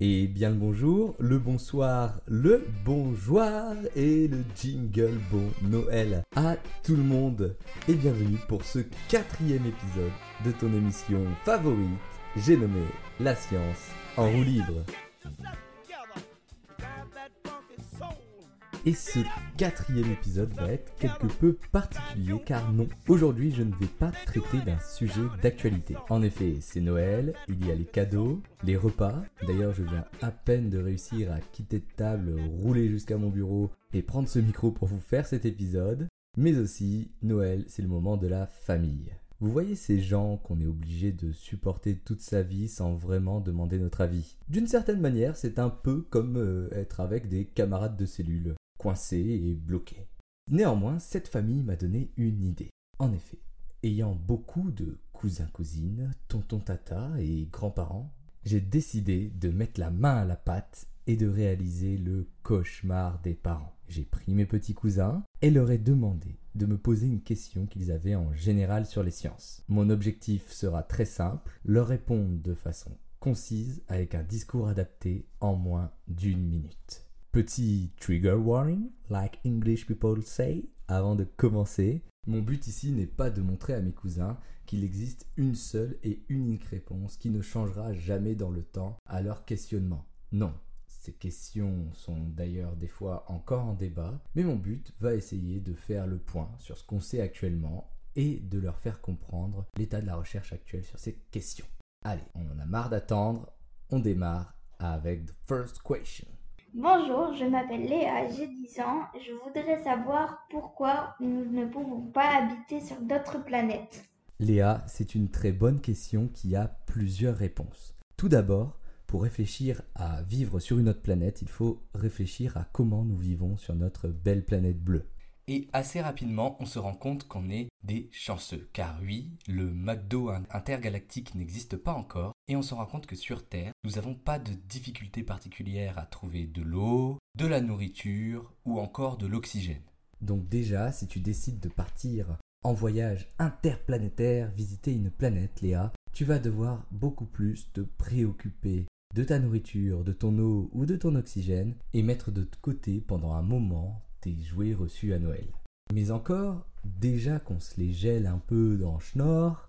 Et bien le bonjour, le bonsoir, le bonjour et le jingle bon Noël à tout le monde et bienvenue pour ce quatrième épisode de ton émission favorite, j'ai nommé La science en roue libre. Et ce quatrième épisode va être quelque peu particulier car non, aujourd'hui je ne vais pas traiter d'un sujet d'actualité. En effet, c'est Noël, il y a les cadeaux, les repas. D'ailleurs, je viens à peine de réussir à quitter de table, rouler jusqu'à mon bureau et prendre ce micro pour vous faire cet épisode. Mais aussi, Noël, c'est le moment de la famille. Vous voyez ces gens qu'on est obligé de supporter toute sa vie sans vraiment demander notre avis. D'une certaine manière, c'est un peu comme euh, être avec des camarades de cellule coincé et bloqué. Néanmoins, cette famille m'a donné une idée. En effet, ayant beaucoup de cousins-cousines, tontons-tata et grands-parents, j'ai décidé de mettre la main à la pâte et de réaliser le cauchemar des parents. J'ai pris mes petits cousins et leur ai demandé de me poser une question qu'ils avaient en général sur les sciences. Mon objectif sera très simple, leur répondre de façon concise avec un discours adapté en moins d'une minute. Petit trigger warning, like English people say, avant de commencer. Mon but ici n'est pas de montrer à mes cousins qu'il existe une seule et unique réponse qui ne changera jamais dans le temps à leur questionnement. Non, ces questions sont d'ailleurs des fois encore en débat, mais mon but va essayer de faire le point sur ce qu'on sait actuellement et de leur faire comprendre l'état de la recherche actuelle sur ces questions. Allez, on en a marre d'attendre, on démarre avec the first question. Bonjour, je m'appelle Léa, j'ai 10 ans. Je voudrais savoir pourquoi nous ne pouvons pas habiter sur d'autres planètes. Léa, c'est une très bonne question qui a plusieurs réponses. Tout d'abord, pour réfléchir à vivre sur une autre planète, il faut réfléchir à comment nous vivons sur notre belle planète bleue. Et assez rapidement, on se rend compte qu'on est des chanceux. Car oui, le McDo intergalactique n'existe pas encore. Et on se rend compte que sur Terre, nous n'avons pas de difficultés particulières à trouver de l'eau, de la nourriture ou encore de l'oxygène. Donc déjà, si tu décides de partir en voyage interplanétaire, visiter une planète, Léa, tu vas devoir beaucoup plus te préoccuper de ta nourriture, de ton eau ou de ton oxygène et mettre de côté pendant un moment jouets reçus à Noël. Mais encore, déjà qu'on se les gèle un peu dans Schnorr,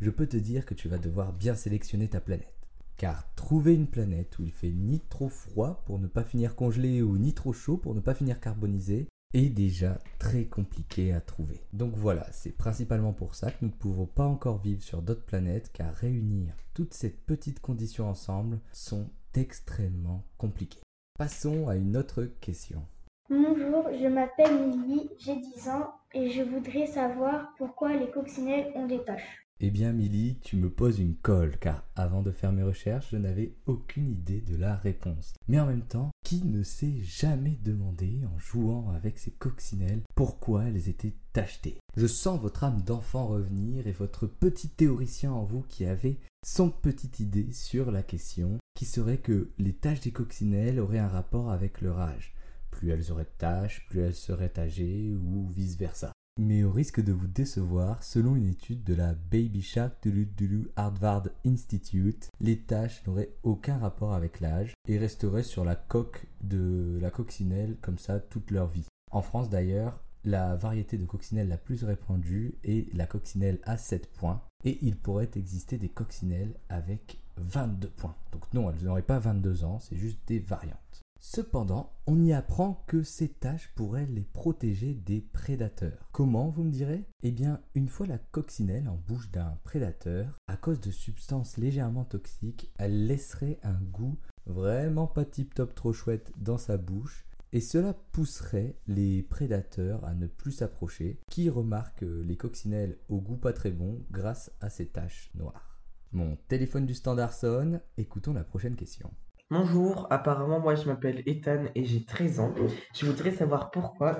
je peux te dire que tu vas devoir bien sélectionner ta planète. Car trouver une planète où il fait ni trop froid pour ne pas finir congelé ou ni trop chaud pour ne pas finir carbonisé est déjà très compliqué à trouver. Donc voilà, c'est principalement pour ça que nous ne pouvons pas encore vivre sur d'autres planètes car réunir toutes ces petites conditions ensemble sont extrêmement compliquées. Passons à une autre question. Bonjour, je m'appelle Milly, j'ai 10 ans et je voudrais savoir pourquoi les coccinelles ont des taches. Eh bien Milly, tu me poses une colle car avant de faire mes recherches, je n'avais aucune idée de la réponse. Mais en même temps, qui ne s'est jamais demandé en jouant avec ces coccinelles pourquoi elles étaient tachetées? Je sens votre âme d'enfant revenir et votre petit théoricien en vous qui avait son petite idée sur la question qui serait que les taches des coccinelles auraient un rapport avec leur âge plus elles auraient de tâches, plus elles seraient âgées ou vice-versa. Mais au risque de vous décevoir, selon une étude de la Baby Shark Dulu Harvard Institute, les taches n'auraient aucun rapport avec l'âge et resteraient sur la coque de la coccinelle comme ça toute leur vie. En France d'ailleurs, la variété de coccinelle la plus répandue est la coccinelle à 7 points et il pourrait exister des coccinelles avec 22 points. Donc non, elles n'auraient pas 22 ans, c'est juste des variantes. Cependant, on y apprend que ces taches pourraient les protéger des prédateurs. Comment, vous me direz? Eh bien, une fois la coccinelle en bouche d'un prédateur, à cause de substances légèrement toxiques, elle laisserait un goût vraiment pas tip top trop chouette dans sa bouche et cela pousserait les prédateurs à ne plus s'approcher, qui remarquent les coccinelles au goût pas très bon grâce à ces taches noires. Mon téléphone du standard sonne, écoutons la prochaine question. Bonjour, apparemment moi je m'appelle Ethan et j'ai 13 ans. Je voudrais savoir pourquoi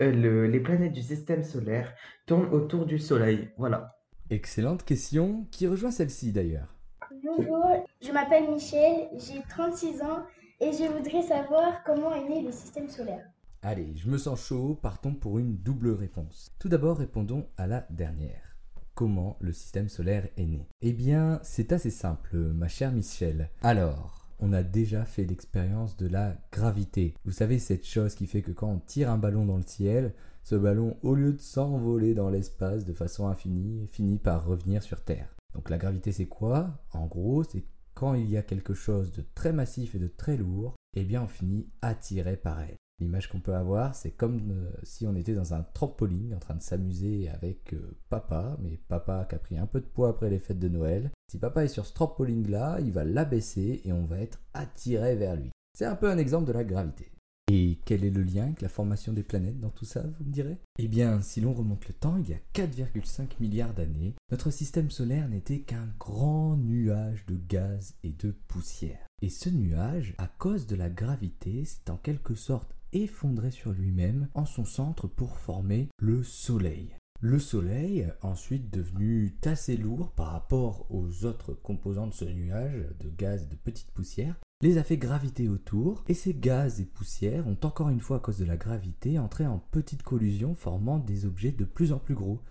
euh, les planètes du système solaire tournent autour du Soleil. Voilà. Excellente question qui rejoint celle-ci d'ailleurs? Bonjour, je m'appelle Michel, j'ai 36 ans et je voudrais savoir comment est né le système solaire. Allez, je me sens chaud, partons pour une double réponse. Tout d'abord répondons à la dernière. comment le système solaire est né? Eh bien, c'est assez simple, ma chère Michel. Alors, on a déjà fait l'expérience de la gravité. Vous savez, cette chose qui fait que quand on tire un ballon dans le ciel, ce ballon, au lieu de s'envoler dans l'espace de façon infinie, finit par revenir sur Terre. Donc la gravité, c'est quoi? En gros, c'est quand il y a quelque chose de très massif et de très lourd, eh bien on finit attiré par elle. L'image qu'on peut avoir, c'est comme euh, si on était dans un trampoline en train de s'amuser avec euh, papa, mais papa qui a pris un peu de poids après les fêtes de Noël. Si papa est sur ce trampoline-là, il va l'abaisser et on va être attiré vers lui. C'est un peu un exemple de la gravité. Et quel est le lien avec la formation des planètes dans tout ça, vous me direz? Eh bien, si l'on remonte le temps, il y a 4,5 milliards d'années, notre système solaire n'était qu'un grand nuage de gaz et de poussière. Et ce nuage, à cause de la gravité, s'est en quelque sorte effondré sur lui-même en son centre pour former le Soleil. Le Soleil, ensuite devenu assez lourd par rapport aux autres composants de ce nuage de gaz et de petites poussières, les a fait graviter autour, et ces gaz et poussières ont encore une fois à cause de la gravité entré en petites collusions formant des objets de plus en plus gros.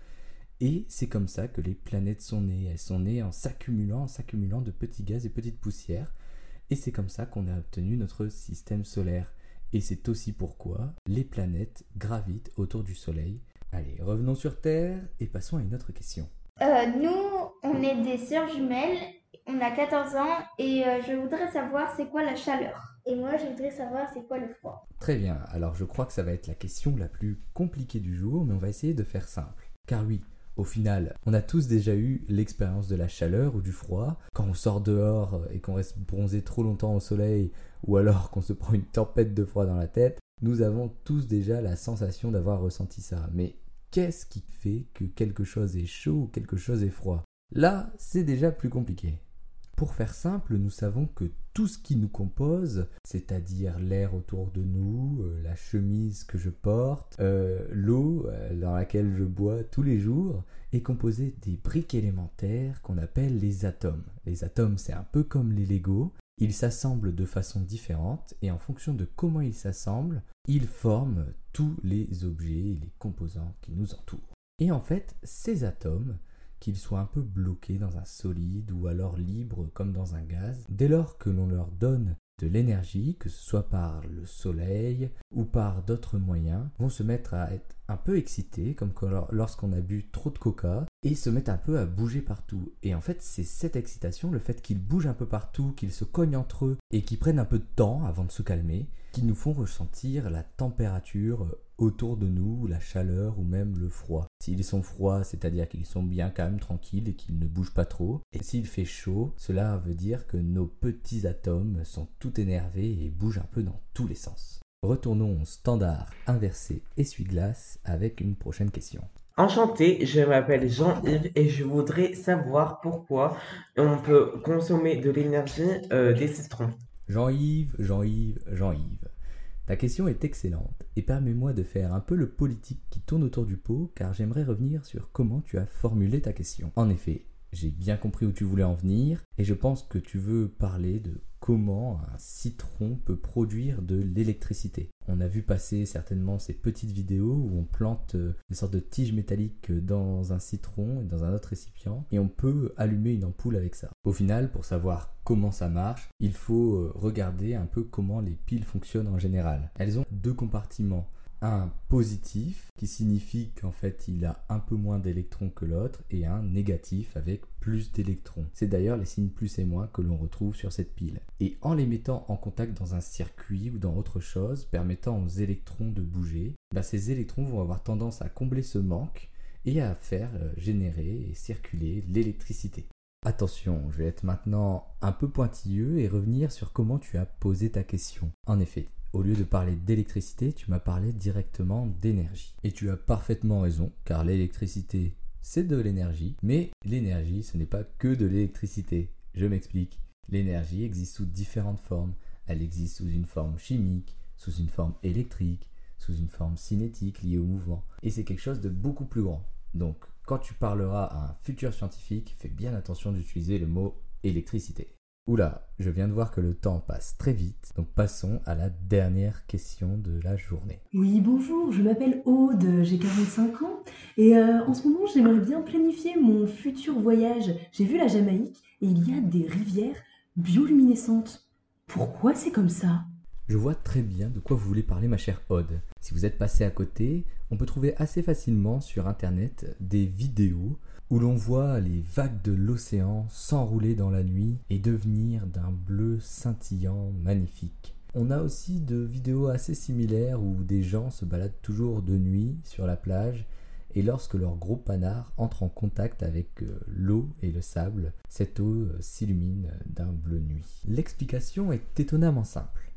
Et c'est comme ça que les planètes sont nées. Elles sont nées en s'accumulant, en s'accumulant de petits gaz et petites poussières. Et c'est comme ça qu'on a obtenu notre système solaire. Et c'est aussi pourquoi les planètes gravitent autour du Soleil. Allez, revenons sur Terre et passons à une autre question. Euh, nous, on est des sœurs jumelles on a 14 ans et euh, je voudrais savoir c'est quoi la chaleur. Et moi, je voudrais savoir c'est quoi le froid. Très bien, alors je crois que ça va être la question la plus compliquée du jour, mais on va essayer de faire simple. Car oui, au final, on a tous déjà eu l'expérience de la chaleur ou du froid. Quand on sort dehors et qu'on reste bronzé trop longtemps au soleil, ou alors qu'on se prend une tempête de froid dans la tête, nous avons tous déjà la sensation d'avoir ressenti ça. Mais qu'est-ce qui fait que quelque chose est chaud ou quelque chose est froid? Là, c'est déjà plus compliqué. Pour faire simple, nous savons que tout ce qui nous compose, c'est-à-dire l'air autour de nous, euh, la chemise que je porte, euh, l'eau euh, dans laquelle je bois tous les jours, est composé des briques élémentaires qu'on appelle les atomes. Les atomes, c'est un peu comme les Lego. Ils s'assemblent de façon différente et en fonction de comment ils s'assemblent, ils forment tous les objets et les composants qui nous entourent. Et en fait, ces atomes, qu'ils soient un peu bloqués dans un solide ou alors libres comme dans un gaz, dès lors que l'on leur donne de l'énergie, que ce soit par le soleil ou par d'autres moyens, vont se mettre à être un peu excités, comme lorsqu'on a bu trop de coca, et se mettent un peu à bouger partout. Et en fait, c'est cette excitation, le fait qu'ils bougent un peu partout, qu'ils se cognent entre eux, et qu'ils prennent un peu de temps avant de se calmer, qui nous font ressentir la température autour de nous, la chaleur ou même le froid. S'ils sont froids, c'est-à-dire qu'ils sont bien calmes, tranquilles et qu'ils ne bougent pas trop. Et s'il fait chaud, cela veut dire que nos petits atomes sont tout énervés et bougent un peu dans tous les sens. Retournons au standard inversé essuie-glace avec une prochaine question. Enchanté, je m'appelle Jean-Yves et je voudrais savoir pourquoi on peut consommer de l'énergie euh, des citrons. Jean-Yves, Jean-Yves, Jean-Yves. Ta question est excellente et permets-moi de faire un peu le politique qui tourne autour du pot car j'aimerais revenir sur comment tu as formulé ta question. En effet, j'ai bien compris où tu voulais en venir et je pense que tu veux parler de comment un citron peut produire de l'électricité. On a vu passer certainement ces petites vidéos où on plante euh, des sortes de tiges métalliques dans un citron et dans un autre récipient et on peut allumer une ampoule avec ça. Au final, pour savoir comment ça marche, il faut euh, regarder un peu comment les piles fonctionnent en général. Elles ont deux compartiments un positif qui signifie qu'en fait il a un peu moins d'électrons que l'autre et un négatif avec plus d'électrons. C'est d'ailleurs les signes plus et moins que l'on retrouve sur cette pile. Et en les mettant en contact dans un circuit ou dans autre chose permettant aux électrons de bouger, bah, ces électrons vont avoir tendance à combler ce manque et à faire euh, générer et circuler l'électricité. Attention, je vais être maintenant un peu pointilleux et revenir sur comment tu as posé ta question. En effet, au lieu de parler d'électricité, tu m'as parlé directement d'énergie. Et tu as parfaitement raison, car l'électricité, c'est de l'énergie, mais l'énergie, ce n'est pas que de l'électricité. Je m'explique. L'énergie existe sous différentes formes. Elle existe sous une forme chimique, sous une forme électrique, sous une forme cinétique liée au mouvement. Et c'est quelque chose de beaucoup plus grand. Donc, quand tu parleras à un futur scientifique, fais bien attention d'utiliser le mot électricité. Oula, je viens de voir que le temps passe très vite, donc passons à la dernière question de la journée. Oui, bonjour, je m'appelle Aude, j'ai 45 ans et euh, en ce moment j'aimerais bien planifier mon futur voyage. J'ai vu la Jamaïque et il y a des rivières bioluminescentes. Pourquoi c'est comme ça? Je vois très bien de quoi vous voulez parler ma chère Aude. Si vous êtes passé à côté, on peut trouver assez facilement sur internet des vidéos où l'on voit les vagues de l'océan s'enrouler dans la nuit et devenir d'un bleu scintillant magnifique. On a aussi de vidéos assez similaires où des gens se baladent toujours de nuit sur la plage et lorsque leur gros panard entre en contact avec euh, l'eau et le sable, cette eau euh, s'illumine d'un bleu nuit. L'explication est étonnamment simple.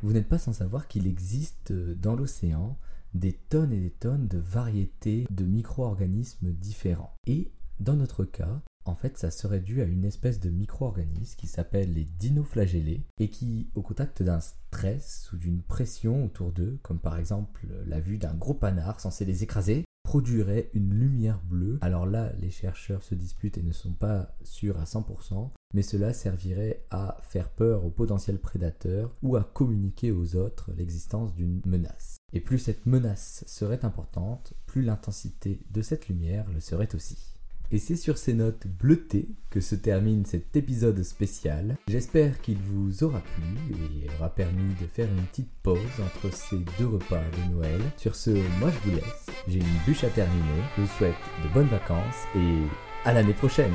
Vous n'êtes pas sans savoir qu'il existe euh, dans l'océan des tonnes et des tonnes de variétés de micro-organismes différents. Et dans notre cas, en fait, ça serait dû à une espèce de micro-organisme qui s'appelle les dinoflagellés et qui, au contact d'un stress ou d'une pression autour d'eux, comme par exemple la vue d'un gros panard censé les écraser, produirait une lumière bleue. Alors là, les chercheurs se disputent et ne sont pas sûrs à 100%, mais cela servirait à faire peur aux potentiels prédateurs ou à communiquer aux autres l'existence d'une menace. Et plus cette menace serait importante, plus l'intensité de cette lumière le serait aussi. Et c'est sur ces notes bleutées que se termine cet épisode spécial. J'espère qu'il vous aura plu et aura permis de faire une petite pause entre ces deux repas de Noël. Sur ce, moi je vous laisse. J'ai une bûche à terminer. Je vous souhaite de bonnes vacances et à l'année prochaine.